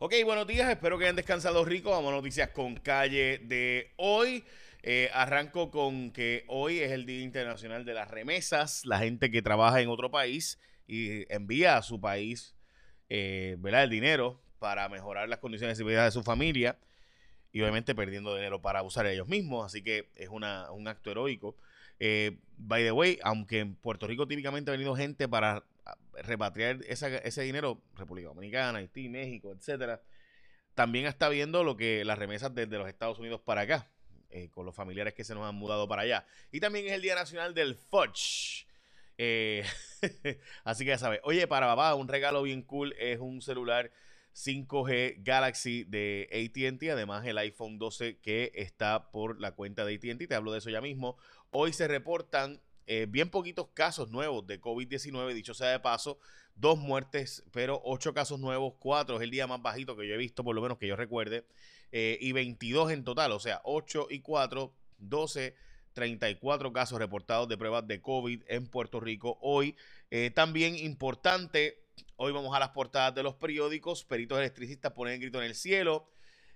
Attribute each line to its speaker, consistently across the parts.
Speaker 1: Ok, buenos días, espero que hayan descansado rico. Vamos a noticias con calle de hoy. Eh, arranco con que hoy es el Día Internacional de las Remesas, la gente que trabaja en otro país y envía a su país eh, el dinero para mejorar las condiciones de seguridad de su familia y obviamente perdiendo dinero para usar ellos mismos, así que es una, un acto heroico. Eh, by the way, aunque en Puerto Rico típicamente ha venido gente para repatriar ese dinero, República Dominicana, Haití, México, etcétera, también está viendo lo que las remesas desde los Estados Unidos para acá, eh, con los familiares que se nos han mudado para allá. Y también es el Día Nacional del Fudge. Eh, así que ya sabes, oye, para papá, un regalo bien cool es un celular 5G Galaxy de ATT, además el iPhone 12 que está por la cuenta de ATT, te hablo de eso ya mismo. Hoy se reportan eh, bien poquitos casos nuevos de COVID-19, dicho sea de paso, dos muertes, pero ocho casos nuevos, cuatro es el día más bajito que yo he visto, por lo menos que yo recuerde, eh, y 22 en total, o sea, 8 y 4, 12. 34 casos reportados de pruebas de COVID en Puerto Rico hoy. Eh, también importante, hoy vamos a las portadas de los periódicos. Peritos electricistas ponen el grito en el cielo.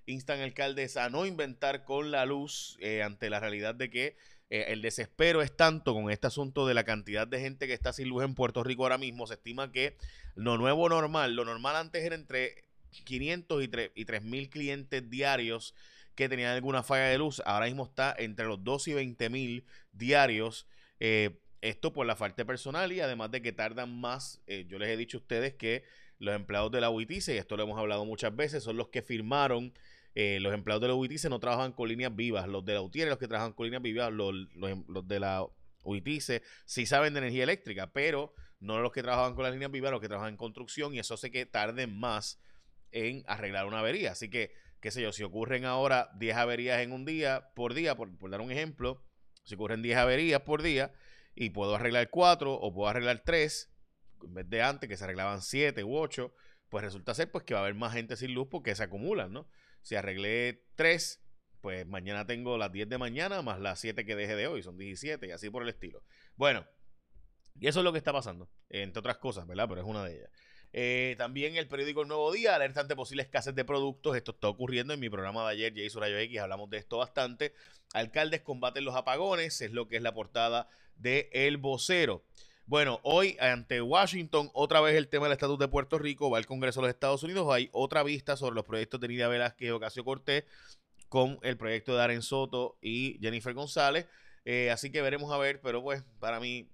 Speaker 1: Instan alcaldes a no inventar con la luz ante la realidad de que eh, el desespero es tanto con este asunto de la cantidad de gente que está sin luz en Puerto Rico ahora mismo. Se estima que lo nuevo normal, lo normal antes era entre 500 y 3 mil clientes diarios que tenían alguna falla de luz. Ahora mismo está entre los 2 y 20 mil diarios. Eh, esto por la falta de personal y además de que tardan más. Eh, yo les he dicho a ustedes que los empleados de la UITIC, y esto lo hemos hablado muchas veces, son los que firmaron eh, los empleados de la UITICE no trabajan con líneas vivas. Los de la UTIER, los que trabajan con líneas vivas, los, em, de la UITICE sí saben de energía eléctrica, pero no los que trabajan con las líneas vivas, los que trabajan en construcción, y eso hace que tarden más en arreglar una avería. Así que, qué sé yo, si ocurren ahora 10 averías en un día, por día, por, dar un ejemplo, si ocurren 10 averías por día y puedo arreglar 4 o puedo arreglar 3, en vez de antes que se arreglaban 7 u 8, pues resulta ser pues que va a haber más gente sin luz porque se acumulan, ¿no? Si arreglé 3, pues mañana tengo las 10 de mañana más las 7 que dejé de hoy, son 17 y así por el estilo. Bueno, y eso es lo que está pasando, entre otras cosas, ¿verdad? Pero es una de ellas. Eh, también el periódico El Nuevo Día alerta ante posibles escasez de productos. Esto está ocurriendo en mi programa de ayer, Jay Rayo X, hablamos de esto bastante. Alcaldes combaten los apagones, es lo que es la portada de El Vocero. Bueno, hoy ante Washington, otra vez el tema del estatus de Puerto Rico, va al Congreso de los Estados Unidos, hay otra vista sobre los proyectos de Nidia Velázquez y Ocasio Cortés con el proyecto de Aren Soto y Jennifer González. Eh, así que veremos a ver, pero pues para mí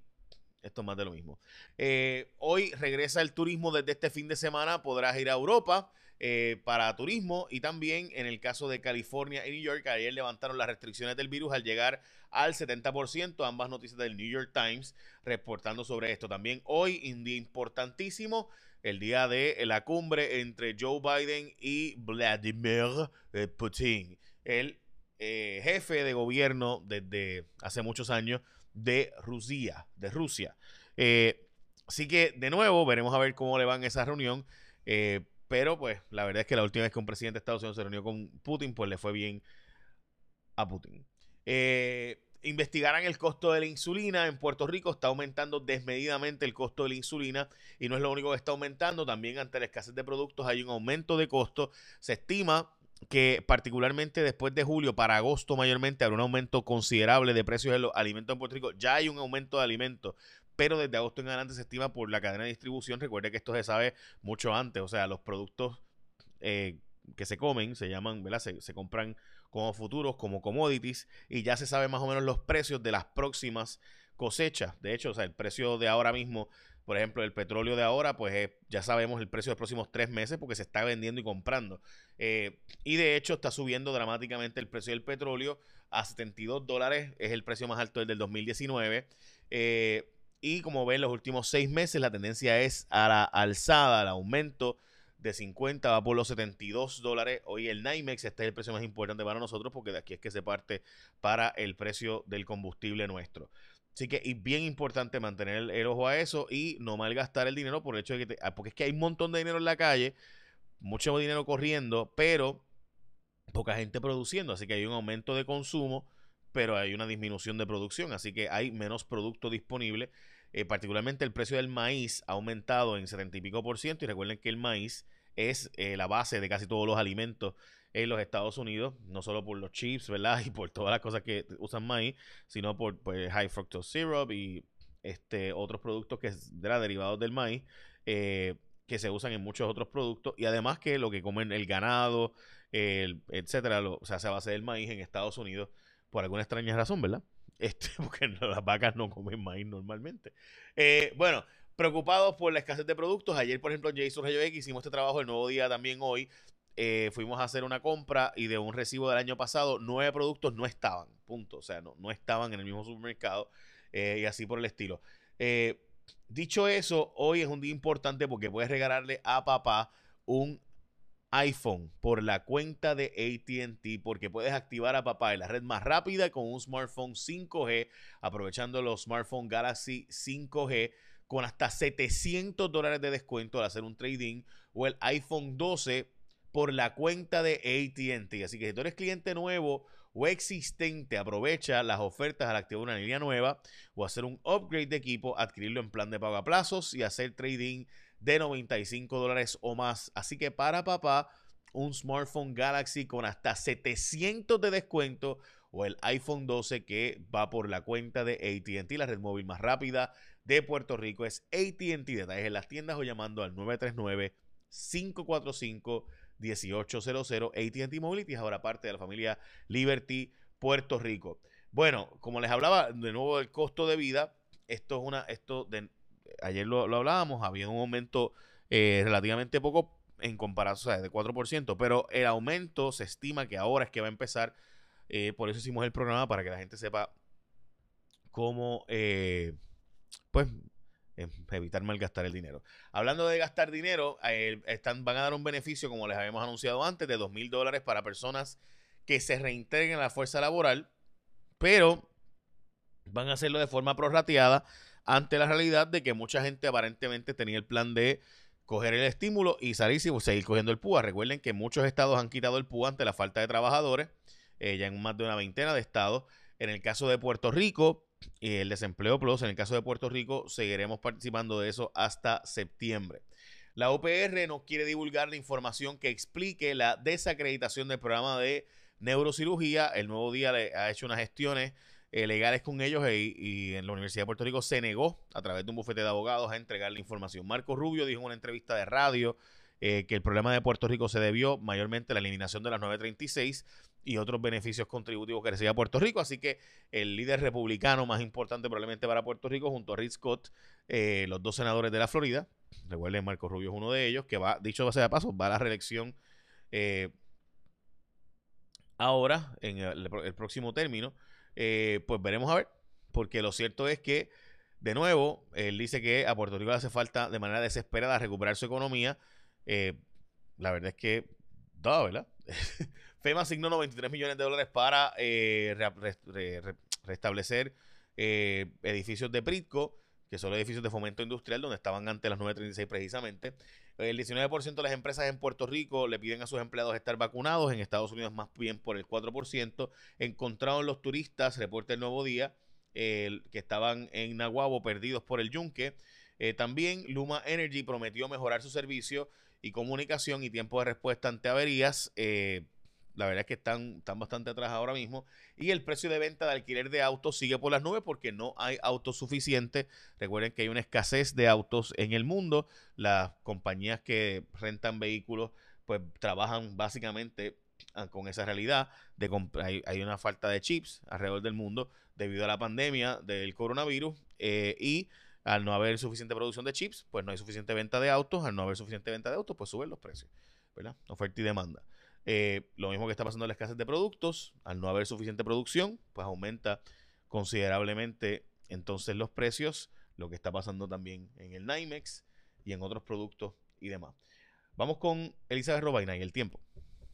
Speaker 1: esto es más de lo mismo. Eh, hoy regresa el turismo desde este fin de semana, podrás ir a Europa. Eh, para turismo y también en el caso de California y New York, ayer levantaron las restricciones del virus al llegar al 70%, ambas noticias del New York Times reportando sobre esto. También hoy, un día importantísimo, el día de la cumbre entre Joe Biden y Vladimir eh, Putin, el eh, jefe de gobierno desde hace muchos años de Rusia. De Rusia. así que, de nuevo, veremos a ver cómo le van esa reunión. Pero pues la verdad es que la última vez que un presidente de Estados Unidos se reunió con Putin, pues le fue bien a Putin. Eh, investigarán el costo de la insulina. En Puerto Rico está aumentando desmedidamente el costo de la insulina y no es lo único que está aumentando. También ante la escasez de productos hay un aumento de costo. Se estima que particularmente después de julio, para agosto mayormente, habrá un aumento considerable de precios de los alimentos en Puerto Rico. Ya hay un aumento de alimentos pero desde agosto en adelante se estima por la cadena de distribución. Recuerde que esto se sabe mucho antes, o sea, los productos eh, que se comen se llaman, ¿verdad? Se, compran como futuros, como commodities, y ya se sabe más o menos los precios de las próximas cosechas. De hecho, o sea, el precio de ahora mismo, por ejemplo, el petróleo de ahora, pues ya sabemos el precio de los próximos tres meses porque se está vendiendo y comprando. Eh, y de hecho está subiendo dramáticamente el precio del petróleo a 72 dólares, es el precio más alto del 2019. Eh, y como ven, los últimos seis meses la tendencia es a la alzada, al aumento de 50 va por los 72 dólares. Hoy el NYMEX este es el precio más importante para nosotros porque de aquí es que se parte para el precio del combustible nuestro. Así que es bien importante mantener el, ojo a eso y no malgastar el dinero por el hecho de que, ah, porque es que hay un montón de dinero en la calle, mucho dinero corriendo, pero poca gente produciendo. Así que hay un aumento de consumo pero hay una disminución de producción, así que hay menos producto disponible. Eh, particularmente el precio del maíz ha aumentado en 70 y pico por ciento. Y recuerden que el maíz es eh, la base de casi todos los alimentos en los Estados Unidos, no solo por los chips, ¿verdad? Y por todas las cosas que usan maíz, sino por pues, high fructose syrup y este, otros productos que derivados del maíz, eh, que se usan en muchos otros productos. Y además que lo que comen el ganado, el, etcétera, o sea, se base del maíz en Estados Unidos, por alguna extraña razón, ¿verdad? Este, porque las vacas no comen maíz normalmente. Eh, bueno, preocupados por la escasez de productos. Ayer, por ejemplo, Jason Rayo X hicimos este trabajo el nuevo día también hoy. Eh, fuimos a hacer una compra y de un recibo del año pasado, nueve productos no estaban, punto. O sea, no, no estaban en el mismo supermercado eh, y así por el estilo. dicho eso, hoy es un día importante porque puedes regalarle a papá un iPhone por la cuenta de ATT porque puedes activar a papá en la red más rápida con un smartphone 5G aprovechando los smartphone Galaxy 5G con hasta 700 dólares de descuento al hacer un trading o el iPhone 12 por la cuenta de ATT. Así que si tú eres cliente nuevo o existente, aprovecha las ofertas al activar una línea nueva o hacer un upgrade de equipo, adquirirlo en plan de pago a plazos y hacer trading de 95 dólares o más. Así que para papá, un smartphone Galaxy con hasta 700 de descuento o el iPhone 12 que va por la cuenta de ATT, la red móvil más rápida de Puerto Rico. Es ATT. Detalles en las tiendas o llamando al 939 545 1800 ATT Mobility es ahora parte de la familia Liberty Puerto Rico. Bueno, como les hablaba de nuevo del costo de vida, esto es una, esto de, ayer lo, hablábamos, había un aumento eh, relativamente poco en comparación, o sea, de 4%, pero el aumento se estima que ahora es que va a empezar, eh, por eso hicimos el programa para que la gente sepa cómo, eh, pues, em, evitar malgastar el dinero. Hablando de gastar dinero, están, van a dar un beneficio, como les habíamos anunciado antes, de 2 mil dólares para personas que se reintegren a la fuerza laboral, pero van a hacerlo de forma prorrateada ante la realidad de que mucha gente aparentemente tenía el plan de coger el estímulo y salirse y seguir cogiendo el PUA. Recuerden que muchos estados han quitado el PUA ante la falta de trabajadores, eh, ya en más de una veintena de estados. En el caso de Puerto Rico, y el desempleo plus, en el caso de Puerto Rico, seguiremos participando de eso hasta septiembre. La UPR no quiere divulgar la información que explique la desacreditación del programa de neurocirugía. El nuevo día le ha hecho unas gestiones eh, legales con ellos y, en la Universidad de Puerto Rico se negó a través de un bufete de abogados a entregar la información. Marco Rubio dijo en una entrevista de radio eh, que el problema de Puerto Rico se debió mayormente a la eliminación de las 936 y otros beneficios contributivos que recibía Puerto Rico. Así que el líder republicano más importante probablemente para Puerto Rico, junto a Rick Scott, eh, los dos senadores de la Florida, recuerden, Marco Rubio es uno de ellos, que va, dicho sea de paso, va a la reelección ahora, en el próximo término. Eh, pues veremos a ver, porque lo cierto es que, de nuevo, él dice que a Puerto Rico le hace falta de manera desesperada recuperar su economía. Eh, la verdad es que, da, ¿verdad? FEMA asignó 93 millones de dólares para eh, restablecer edificios de Pritco, que son edificios de fomento industrial, donde estaban antes las 936 precisamente. El 19% de las empresas en Puerto Rico le piden a sus empleados estar vacunados, en Estados Unidos más bien por el 4%. Encontraron los turistas, reporta el nuevo día, que estaban en Nahuabo perdidos por el yunque. Eh, también Luma Energy prometió mejorar su servicio y comunicación y tiempo de respuesta ante averías. Eh, la verdad es que están, están bastante atrás ahora mismo. Y el precio de venta de alquiler de autos sigue por las nubes porque no hay autos suficientes. Recuerden que hay una escasez de autos en el mundo. Las compañías que rentan vehículos pues trabajan básicamente ah, con esa realidad de hay, hay una falta de chips alrededor del mundo debido a la pandemia del coronavirus eh, y al no haber suficiente producción de chips, pues no hay suficiente venta de autos, al no haber suficiente venta de autos, pues suben los precios, ¿verdad? Oferta y demanda. Eh, lo mismo que está pasando en la escasez de productos, al no haber suficiente producción, pues aumenta considerablemente entonces los precios, lo que está pasando también en el NYMEX y en otros productos y demás. Vamos con Elizabeth Robaina y el tiempo.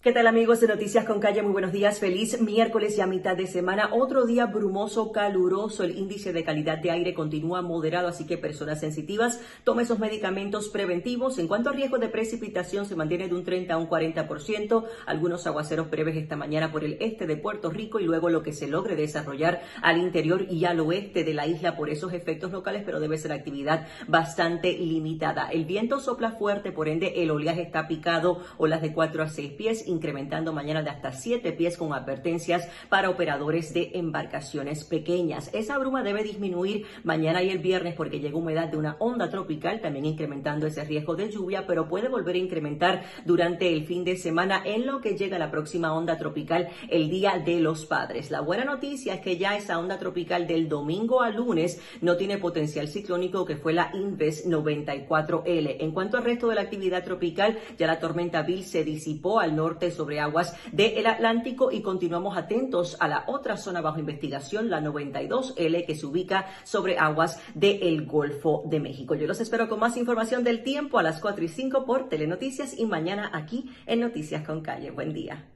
Speaker 2: ¿Qué tal amigos de Noticias con Calle? Muy buenos días. Feliz miércoles y a mitad de semana. Otro día brumoso, caluroso. El índice de calidad de aire continúa moderado, así que personas sensitivas tomen esos medicamentos preventivos. En cuanto a riesgo de precipitación, se mantiene de un 30 a un 40%. Algunos aguaceros breves esta mañana por el este de Puerto Rico y luego lo que se logre desarrollar al interior y al oeste de la isla por esos efectos locales, pero debe ser actividad bastante limitada. El viento sopla fuerte, por ende el oleaje está picado, olas de 4 a 6 pies incrementando mañana de hasta 7 pies con advertencias para operadores de embarcaciones pequeñas. Esa bruma debe disminuir mañana y el viernes porque llega humedad de una onda tropical, también incrementando ese riesgo de lluvia, pero puede volver a incrementar durante el fin de semana en lo que llega la próxima onda tropical el Día de los Padres. La buena noticia es que ya esa onda tropical del domingo a lunes no tiene potencial ciclónico que fue la Inves 94L. En cuanto al resto de la actividad tropical, ya la tormenta Bill se disipó al norte sobre aguas del Atlántico y continuamos atentos a la otra zona bajo investigación, la 92L, que se ubica sobre aguas del Golfo de México. Yo los espero con más información del tiempo a las 4 y 5 por Telenoticias y mañana aquí en Noticias con Calle. Buen día.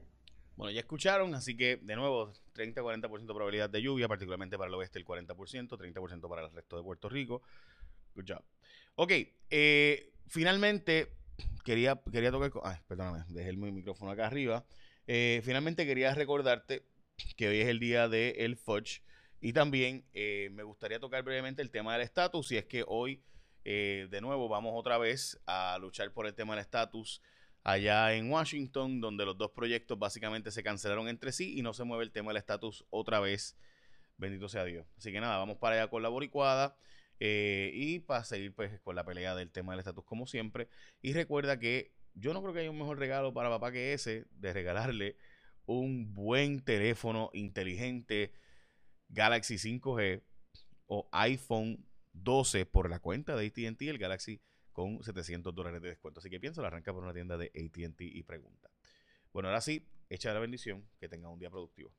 Speaker 1: Bueno, ya escucharon, así que de nuevo, 30-40% de probabilidad de lluvia, particularmente para el oeste el 40%, 30% para el resto de Puerto Rico. Good job. Ok, eh, finalmente quería, quería tocar. Ay, perdóname, dejé el micrófono acá arriba. Eh, finalmente quería recordarte que hoy es el día del el Fudge. Y también eh, me gustaría tocar brevemente el tema del estatus. Y es que hoy, eh, de nuevo, vamos otra vez a luchar por el tema del estatus allá en Washington, donde los dos proyectos básicamente se cancelaron entre sí y no se mueve el tema del estatus otra vez. Bendito sea Dios. Así que nada, vamos para allá con la boricuada. Eh, y para seguir pues con la pelea del tema del estatus como siempre. Y recuerda que yo no creo que haya un mejor regalo para papá que ese de regalarle un buen teléfono inteligente Galaxy 5G o iPhone 12 por la cuenta de ATT, el Galaxy con 700 dólares de descuento. Así que piensa, arranca por una tienda de ATT y pregunta. Bueno, ahora sí, echa la bendición, que tenga un día productivo.